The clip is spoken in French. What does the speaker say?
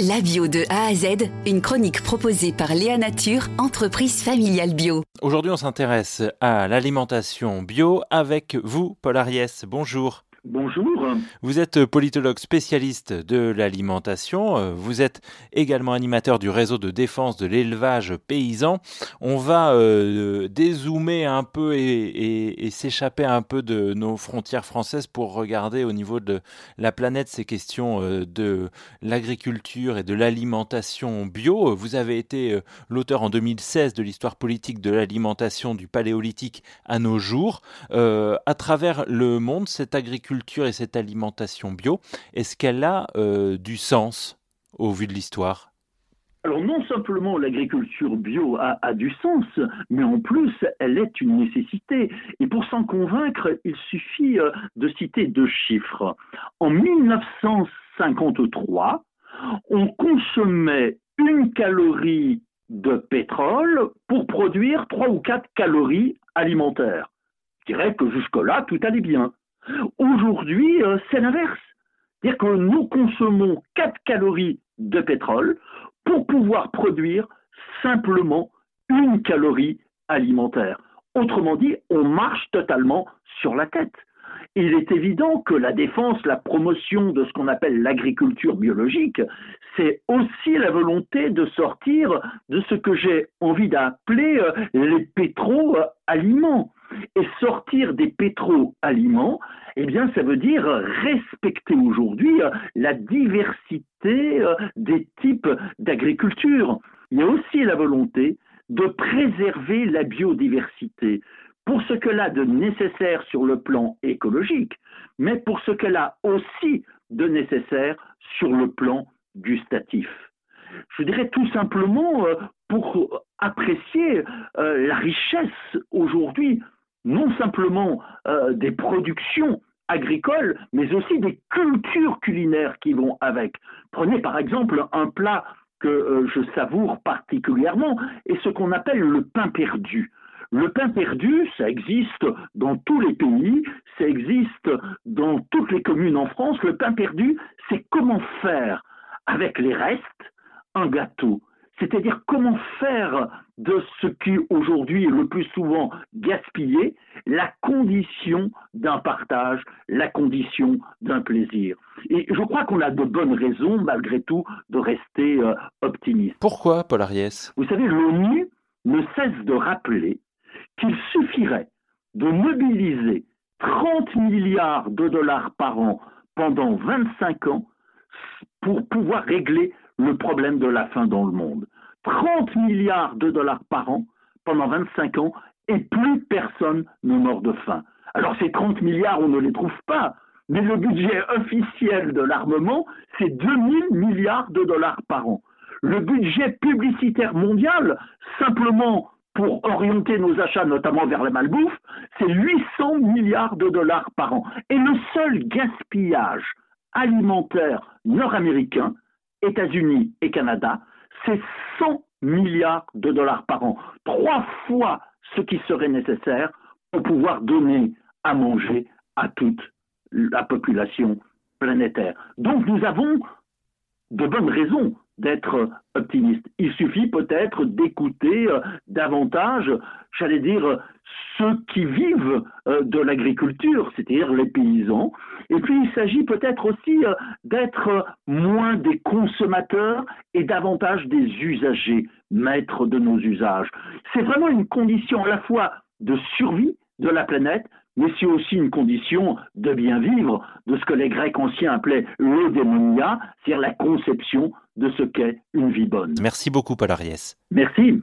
La bio de A à Z, une chronique proposée par Léa Nature, entreprise familiale bio. Aujourd'hui, on s'intéresse à l'alimentation bio avec vous, Paul Ariès. Bonjour. Bonjour. Vous êtes politologue spécialiste de l'alimentation. Vous êtes également animateur du réseau de défense de l'élevage paysan. On va euh, dézoomer un peu et, s'échapper un peu de nos frontières françaises pour regarder au niveau de la planète ces questions euh, de l'agriculture et de l'alimentation bio. Vous avez été euh, l'auteur en 2016 de l'histoire politique de l'alimentation du paléolithique à nos jours. à travers le monde, cette agriculture et cette alimentation bio, est-ce qu'elle a euh, du sens au vu de l'histoire? Alors non simplement l'agriculture bio a, du sens, mais en plus elle est une nécessité. Et pour s'en convaincre, il suffit euh, de citer deux chiffres. En 1953, on consommait une calorie de pétrole pour produire trois ou quatre calories alimentaires. Je dirais que jusque-là, tout allait bien. Aujourd'hui, euh, c'est l'inverse. C'est-à-dire que nous consommons 4 calories de pétrole pour pouvoir produire simplement une calorie alimentaire. Autrement dit, on marche totalement sur la tête. Il est évident que la défense, la promotion de ce qu'on appelle l'agriculture biologique, c'est aussi la volonté de sortir de ce que j'ai envie d'appeler euh, les pétro-aliments. Et sortir des pétro-aliments, eh bien, ça veut dire respecter aujourd'hui euh, la diversité euh, des types d'agriculture. Il y a aussi la volonté de préserver la biodiversité pour ce qu'elle a de nécessaire sur le plan écologique, mais pour ce qu'elle a aussi de nécessaire sur le plan gustatif. Je dirais tout simplement euh, pour apprécier la richesse aujourd'hui non simplement euh, des productions agricoles, mais aussi des cultures culinaires qui vont avec. Prenez par exemple un plat que euh, je savoure particulièrement, et ce qu'on appelle le pain perdu. Le pain perdu, ça existe dans tous les pays, ça existe dans toutes les communes en France. Le pain perdu, c'est comment faire avec les restes un gâteau c'est-à-dire comment faire de ce qui aujourd'hui est le plus souvent gaspillé la condition d'un partage, la condition d'un plaisir. Et je crois qu'on a de bonnes raisons, malgré tout, de rester euh, optimiste. Pourquoi, Paul Ariès? Vous savez, l'ONU ne cesse de rappeler qu'il suffirait de mobiliser 30 milliards de dollars par an pendant 25 ans pour pouvoir régler le problème de la faim dans le monde. 30 milliards de dollars par an pendant 25 ans et plus personne ne meurt de faim. Alors ces 30 milliards, on ne les trouve pas, mais le budget officiel de l'armement, c'est 2000 milliards de dollars par an. Le budget publicitaire mondial, simplement pour orienter nos achats, notamment vers la malbouffe, c'est 800 milliards de dollars par an. Et le seul gaspillage alimentaire nord-américain, États-Unis et Canada, c'est 100 milliards de dollars par an, trois fois ce qui serait nécessaire pour pouvoir donner à manger à toute la population planétaire. Donc nous avons de bonnes raisons d'être optimiste. Il suffit peut-être d'écouter euh, davantage, j'allais dire, ceux qui vivent euh, de l'agriculture, c'est-à-dire les paysans. Et puis il s'agit peut-être aussi euh, d'être moins des consommateurs et davantage des usagers, maîtres de nos usages. C'est vraiment une condition à la fois de survie de la planète, mais c'est aussi une condition de bien vivre, de ce que les Grecs anciens appelaient l'eudémonia, c'est-à-dire la conception de ce qu'est une vie bonne. Merci beaucoup, Paul Ariès. Merci.